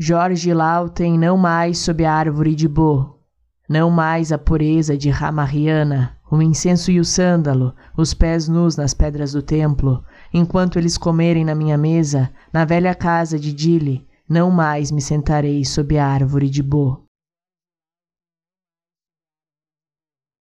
Jorge Lauten não mais sob a árvore de Bo, não mais a pureza de Ramariana, o incenso e o sândalo, os pés nus nas pedras do templo, enquanto eles comerem na minha mesa, na velha casa de Dile, não mais me sentarei sob a árvore de Bo.